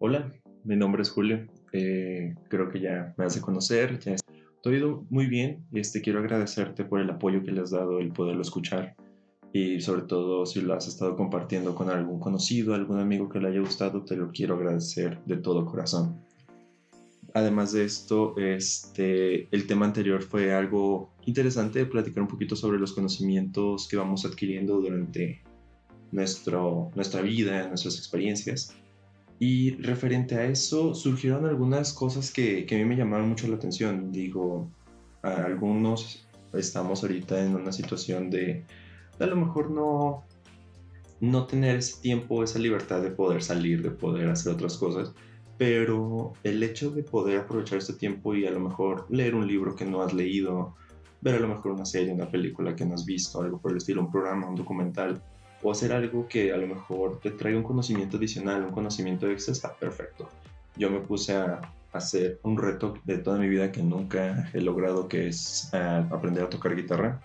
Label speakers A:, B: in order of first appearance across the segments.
A: Hola, mi nombre es Julio. Eh, creo que ya me has de conocer. Ya he ido muy bien. Este, quiero agradecerte por el apoyo que le has dado, el poderlo escuchar. Y sobre todo si lo has estado compartiendo con algún conocido, algún amigo que le haya gustado, te lo quiero agradecer de todo corazón. Además de esto, este, el tema anterior fue algo interesante, platicar un poquito sobre los conocimientos que vamos adquiriendo durante nuestro, nuestra vida, nuestras experiencias. Y referente a eso, surgieron algunas cosas que, que a mí me llamaron mucho la atención. Digo, algunos estamos ahorita en una situación de, a lo mejor no, no tener ese tiempo, esa libertad de poder salir, de poder hacer otras cosas, pero el hecho de poder aprovechar este tiempo y a lo mejor leer un libro que no has leído, ver a lo mejor una serie, una película que no has visto, algo por el estilo, un programa, un documental, o hacer algo que a lo mejor te traiga un conocimiento adicional, un conocimiento extra, está perfecto. Yo me puse a hacer un reto de toda mi vida que nunca he logrado, que es eh, aprender a tocar guitarra.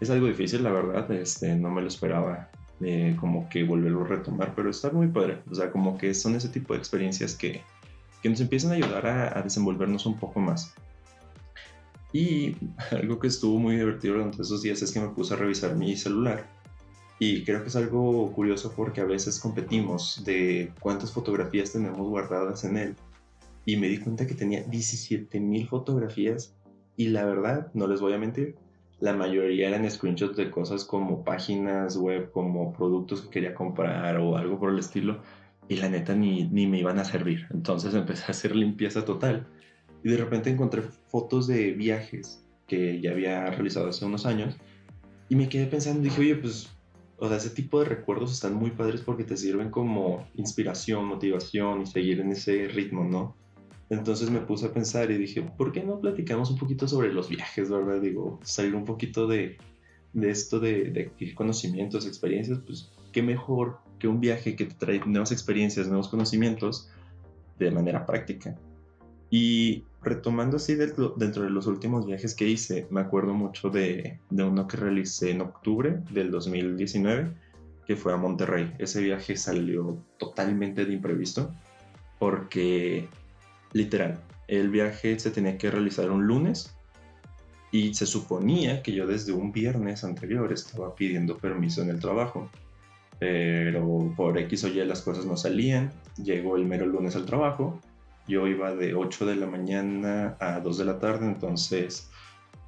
A: Es algo difícil, la verdad, este, no me lo esperaba eh, como que volverlo a retomar, pero está muy padre. O sea, como que son ese tipo de experiencias que, que nos empiezan a ayudar a, a desenvolvernos un poco más. Y algo que estuvo muy divertido durante esos días es que me puse a revisar mi celular y creo que es algo curioso porque a veces competimos de cuántas fotografías tenemos guardadas en él. Y me di cuenta que tenía 17.000 fotografías y la verdad, no les voy a mentir, la mayoría eran screenshots de cosas como páginas web, como productos que quería comprar o algo por el estilo. Y la neta ni, ni me iban a servir. Entonces empecé a hacer limpieza total. Y de repente encontré fotos de viajes que ya había realizado hace unos años. Y me quedé pensando, dije, oye, pues o sea, ese tipo de recuerdos están muy padres porque te sirven como inspiración, motivación y seguir en ese ritmo, ¿no? Entonces me puse a pensar y dije, ¿por qué no platicamos un poquito sobre los viajes, verdad? Digo, salir un poquito de, de esto de, de conocimientos, experiencias, pues qué mejor que un viaje que te trae nuevas experiencias, nuevos conocimientos de manera práctica. Y retomando así dentro, de los últimos viajes que hice, me acuerdo mucho de, de, uno que realicé en octubre del 2019, que fue a Monterrey. Ese viaje salió totalmente de imprevisto, porque literal, el viaje se tenía que realizar un lunes y se suponía que yo desde un viernes anterior estaba pidiendo permiso en el trabajo. Pero por X o Y las cosas no salían. Llegó el mero lunes al trabajo yo iba de 8 de la mañana a 2 de la tarde, entonces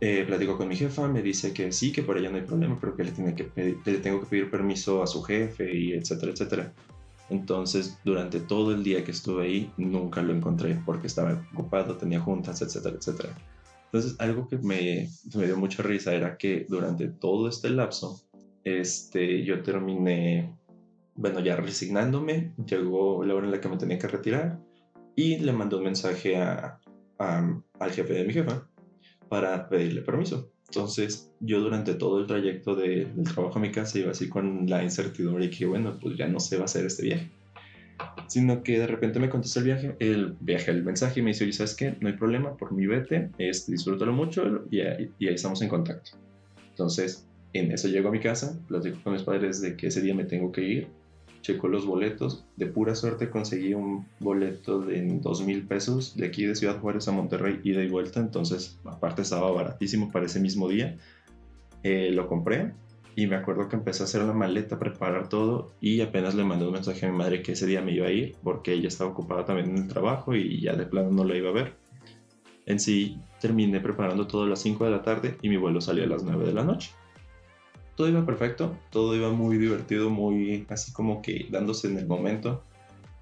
A: eh, platico con mi jefa, me dice que sí, que por ella no hay problema, pero que le, tengo que pedir permiso a su jefe y etcétera, etcétera. Entonces, durante todo el día que estuve ahí, nunca lo encontré porque estaba ocupado, tenía juntas, etcétera, etcétera. Entonces, algo que me, me dio mucha risa era que durante todo este lapso, este, yo terminé, bueno, ya resignándome, llegó la hora en la que me tenía que retirar y le mandó un mensaje a, al jefe de mi jefa para pedirle permiso. Entonces yo durante todo el trayecto de, del trabajo a mi casa iba así con la incertidumbre y que bueno, pues ya no se va a hacer este viaje. Sino que de repente me contestó el viaje, el viaje, el mensaje y me dice, oye, ¿sabes qué? No hay problema, por mi vete, este, disfrútalo mucho y, y ahí estamos en contacto. Entonces, en eso llego a mi casa, platico con mis padres de que ese día me tengo que ir checo los boletos. De pura suerte conseguí un boleto de dos mil pesos de aquí de Ciudad Juárez a Monterrey, ida y vuelta. Entonces, aparte estaba baratísimo para ese mismo día. Eh, lo compré y me acuerdo que empecé a hacer la maleta, preparar todo y apenas le mandé un mensaje a mi madre que ese día me iba a ir porque ella estaba ocupada también en el trabajo y ya de plano no la iba a ver. En sí, terminé preparando todo a las 5 de la tarde y mi vuelo salió a las 9 de la noche todo iba perfecto, todo iba muy divertido, muy así como que dándose en el momento.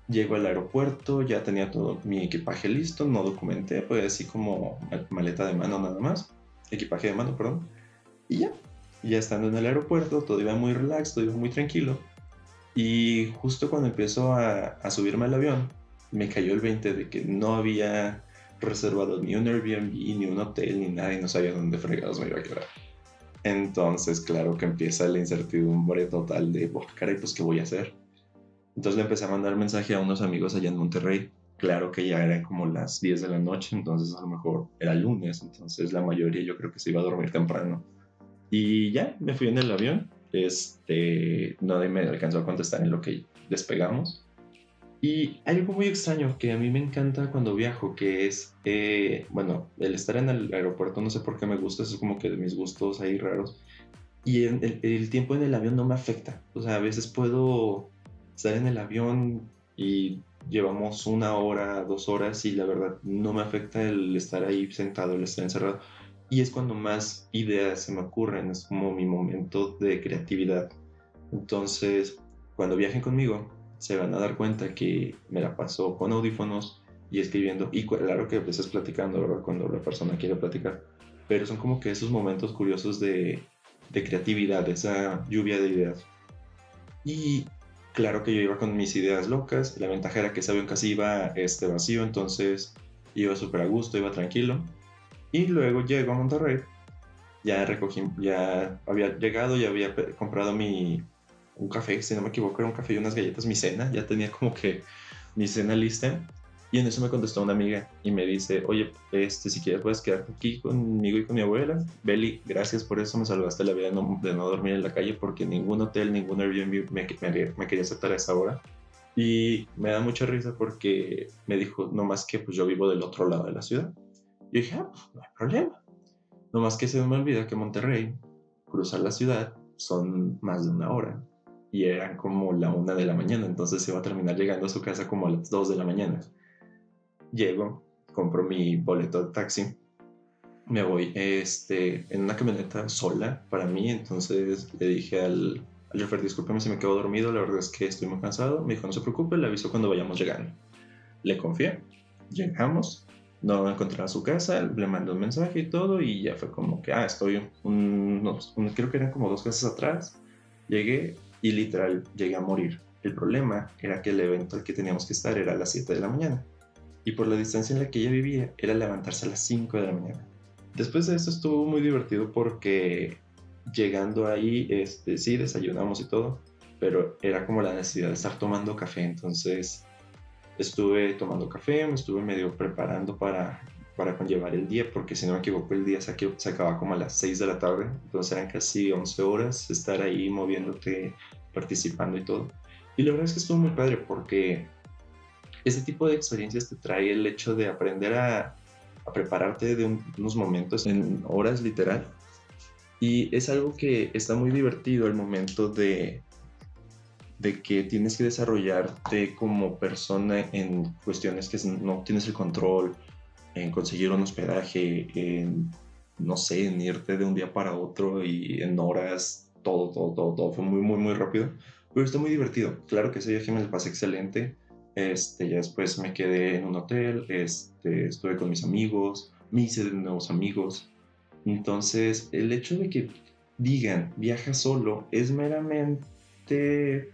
A: Llego al aeropuerto, ya tenía todo mi equipaje listo, no documenté, pues así como maleta de mano nada más, equipaje de mano, perdón. Y ya, ya estando en el aeropuerto, todo iba muy relax, todo iba muy tranquilo. Y justo cuando empiezo a, subirme al avión, me cayó el 20 de que no había reservado ni un Airbnb, ni un hotel, ni nada, y no sabía dónde fregados me iba a quedar. Entonces, claro que empieza la incertidumbre total de, oh, caray, pues, ¿qué voy a hacer? Entonces le empecé a mandar mensaje a unos amigos allá en Monterrey. Claro que ya eran como las 10 de la noche, entonces a lo mejor era lunes, entonces la mayoría yo creo que se iba a dormir temprano. Y ya, me fui en el avión. Este, nadie me alcanzó a contestar en lo que despegamos. Y algo muy extraño que a mí me encanta cuando viajo, que es, eh, bueno, el estar en el aeropuerto, no sé por qué me gusta, eso es como que de mis gustos ahí raros. Y el, el, tiempo en el avión no me afecta. O sea, a veces puedo estar en el avión y llevamos una hora, dos horas y la verdad no me afecta el estar ahí sentado, el estar encerrado. Y es cuando más ideas se me ocurren, es como mi momento de creatividad. Entonces, cuando viajen conmigo, se van a dar cuenta que me la paso con audífonos y escribiendo. Y claro que estás platicando, ¿verdad? Cuando la persona quiere platicar. Pero son como que esos momentos curiosos de, de creatividad, esa lluvia de ideas. Y claro que yo iba con mis ideas locas. La ventaja era que ese avión casi iba este, vacío, entonces iba súper a gusto, iba tranquilo. Y luego llego a Monterrey. Ya recogí, ya había llegado, ya había comprado mi, un café, si no me equivoco, era un café y unas galletas, mi cena, ya tenía como que mi cena lista. Y en eso me contestó una amiga y me dice, oye, este, si quieres puedes quedarte aquí conmigo y con mi abuela. Beli, gracias por eso, me salvaste la vida de no, de no dormir en la calle porque ningún hotel, ningún Airbnb me, me, quería aceptar a esa hora. Y me da mucha risa porque me dijo, no más que pues yo vivo del otro lado de la ciudad. Y dije, ah, pues no hay problema. No más que se me olvida que Monterrey, cruzar la ciudad, son más de una hora y eran como la una de la mañana, entonces se iba a terminar llegando a su casa como a las dos de la mañana. Llego, compro mi boleto de taxi, me voy este, en una camioneta sola para mí, entonces le dije al, al chofer, discúlpeme si me quedo dormido, la verdad es que estoy muy cansado, me dijo, no se preocupe, le aviso cuando vayamos llegando. Le confié, llegamos, no encontré a su casa, le mandé un mensaje y todo, y ya fue como que, ah, estoy, un, creo que eran como dos casas atrás, llegué, y literal llegué a morir. El problema era que el evento al que teníamos que estar era a las 7 de la mañana y por la distancia en la que ella vivía era levantarse a las 5 de la mañana. Después de eso estuvo muy divertido porque llegando ahí, este, sí, desayunamos y todo, pero era como la necesidad de estar tomando café, entonces estuve tomando café, me estuve medio preparando para para conllevar el día, porque si no me equivoco el día se, acaba como a las 6 de la tarde, entonces eran casi 11 horas estar ahí moviéndote, participando y todo. Y la verdad es que estuvo muy padre porque ese tipo de experiencias te trae el hecho de aprender a, a prepararte de unos momentos en horas literal. Y es algo que está muy divertido el momento de, de que tienes que desarrollarte como persona en cuestiones que no tienes el control en conseguir un hospedaje, en, no sé, en irte de un día para otro y en horas, todo, todo, todo, todo. Fue muy, muy, muy rápido. Pero está muy divertido. Claro que ese viaje me lo pasé excelente. Este, ya después me quedé en un hotel, este, estuve con mis amigos, me hice de nuevos amigos. Entonces, el hecho de que digan viaja solo es meramente,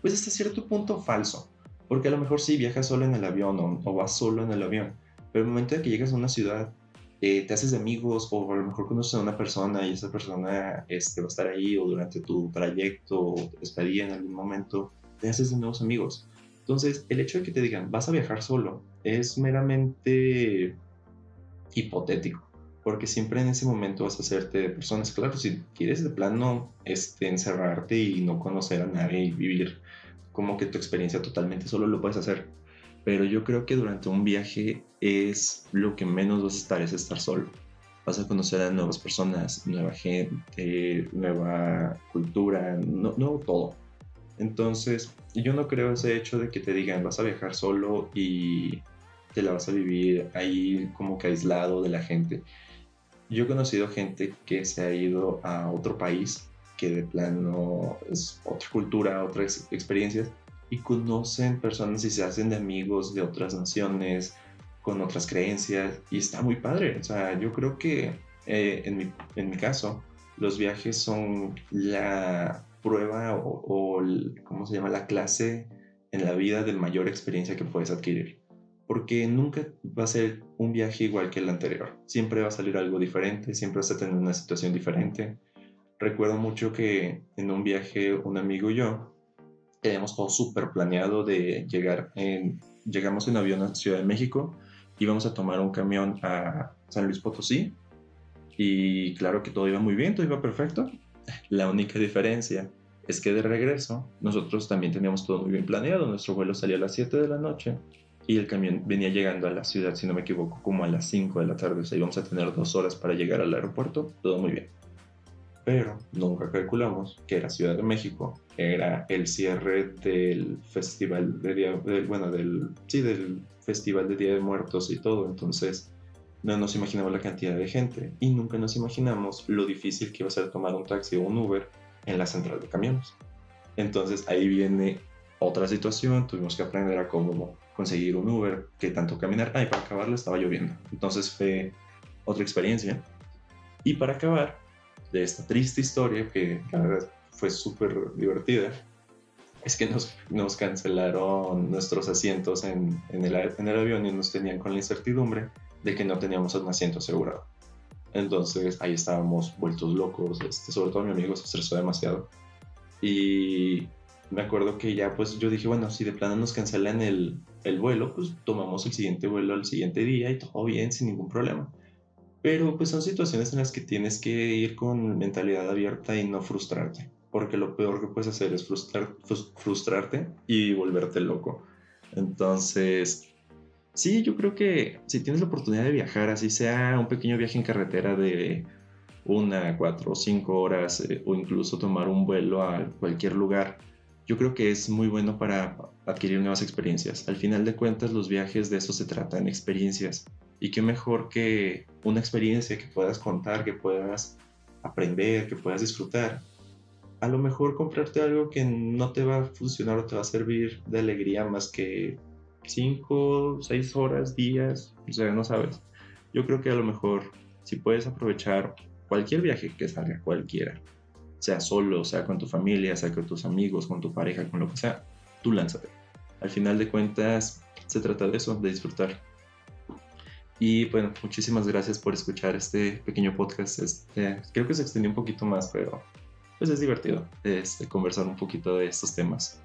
A: pues hasta cierto punto falso. Porque a lo mejor sí viajas solo en el avión o, o vas solo en el avión pero el momento de que llegas a una ciudad, eh, te haces de amigos o a lo mejor conoces a una persona y esa persona este, va a estar ahí o durante tu trayecto o estadía en algún momento, te haces de nuevos amigos. Entonces, el hecho de que te digan, vas a viajar solo, es meramente hipotético, porque siempre en ese momento vas a hacerte de personas. Claro, si quieres de plano este, encerrarte y no conocer a nadie y vivir como que tu experiencia totalmente solo, lo puedes hacer pero yo creo que durante un viaje es lo que menos vas a estar, es estar solo. Vas a conocer a nuevas personas, nueva gente, nueva cultura, nuevo todo. Entonces, yo no creo ese hecho de que te digan vas a viajar solo y te la vas a vivir ahí como que aislado de la gente. Yo he conocido gente que se ha ido a otro país que de plano es otra cultura, otras experiencias y conocen personas y se hacen de amigos de otras naciones, con otras creencias, y está muy padre. O sea, yo creo que eh, en, mi, en, mi, caso, los viajes son la prueba o, o, ¿cómo se llama? La clase en la vida de mayor experiencia que puedes adquirir. Porque nunca va a ser un viaje igual que el anterior. Siempre va a salir algo diferente, siempre vas a tener una situación diferente. Recuerdo mucho que en un viaje un amigo y yo teníamos todo súper planeado de llegar en, llegamos en avión a Ciudad de México, íbamos a tomar un camión a San Luis Potosí y claro que todo iba muy bien, todo iba perfecto. La única diferencia es que de regreso nosotros también teníamos todo muy bien planeado. Nuestro vuelo salía a las 7 de la noche y el camión venía llegando a la ciudad, si no me equivoco, como a las 5 de la tarde. O sea, íbamos a tener dos horas para llegar al aeropuerto, todo muy bien. Pero nunca calculamos que era Ciudad de México, era el cierre del festival de día, bueno, del, sí, del festival de Día de Muertos y todo. Entonces, no nos imaginamos la cantidad de gente y nunca nos imaginamos lo difícil que iba a ser tomar un taxi o un Uber en la central de camiones. Entonces ahí viene otra situación, tuvimos que aprender a cómo conseguir un Uber, que tanto caminar, ay, para acabarlo estaba lloviendo. Entonces fue otra experiencia. Y para acabar de esta triste historia, que la verdad fue súper divertida, es que nos, cancelaron nuestros asientos en, en, el, en el avión y nos tenían con la incertidumbre de que no teníamos un asiento asegurado. Entonces ahí estábamos vueltos locos, este, sobre todo mi amigo se estresó demasiado. Y me acuerdo que ya pues yo dije, bueno, si de plano nos cancelan el, el vuelo, pues tomamos el siguiente vuelo al siguiente día y todo bien, sin ningún problema. Pero pues son situaciones en las que tienes que ir con mentalidad abierta y no frustrarte, porque lo peor que puedes hacer es frustrar, frustrarte y volverte loco. Entonces, Sí, yo creo que si tienes la oportunidad de viajar, así sea un pequeño viaje en carretera de una, cuatro o cinco horas, eh, o incluso tomar un vuelo a cualquier lugar, yo creo que es muy bueno para adquirir nuevas experiencias. Al final de cuentas, los viajes de eso se tratan, experiencias. Y qué mejor que una experiencia que puedas contar, que puedas aprender, que puedas disfrutar. A lo mejor comprarte algo que no te va a funcionar o te va a servir de alegría más que 5, 6 horas, días, o sea, no sabes. Yo creo que a lo mejor si puedes aprovechar cualquier viaje que salga, cualquiera, sea solo, sea con tu familia, sea con tus amigos, con tu pareja, con lo que sea, tú lánzate. Al final de cuentas, se trata de eso, de disfrutar. Y bueno, muchísimas gracias por escuchar este pequeño podcast. Este, creo que se extendió un poquito más, pero pues es divertido este, conversar un poquito de estos temas.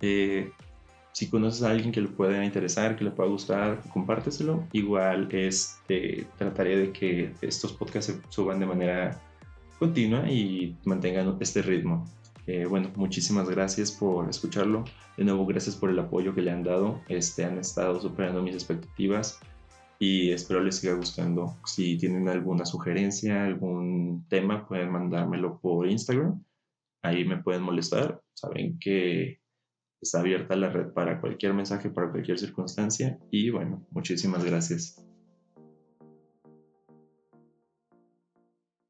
A: Eh, si conoces a alguien que le pueda interesar, que le pueda gustar, compárteselo. Igual este, trataré de que estos podcasts se suban de manera continua y mantengan este ritmo. Eh, bueno, muchísimas gracias por escucharlo. De nuevo, gracias por el apoyo que le han dado. Este, han estado superando mis expectativas y espero les siga gustando. Si tienen alguna sugerencia, algún tema, pueden mandármelo por Instagram. Ahí me pueden molestar. Saben que Está abierta la red para cualquier mensaje, para cualquier circunstancia. Y bueno, muchísimas gracias.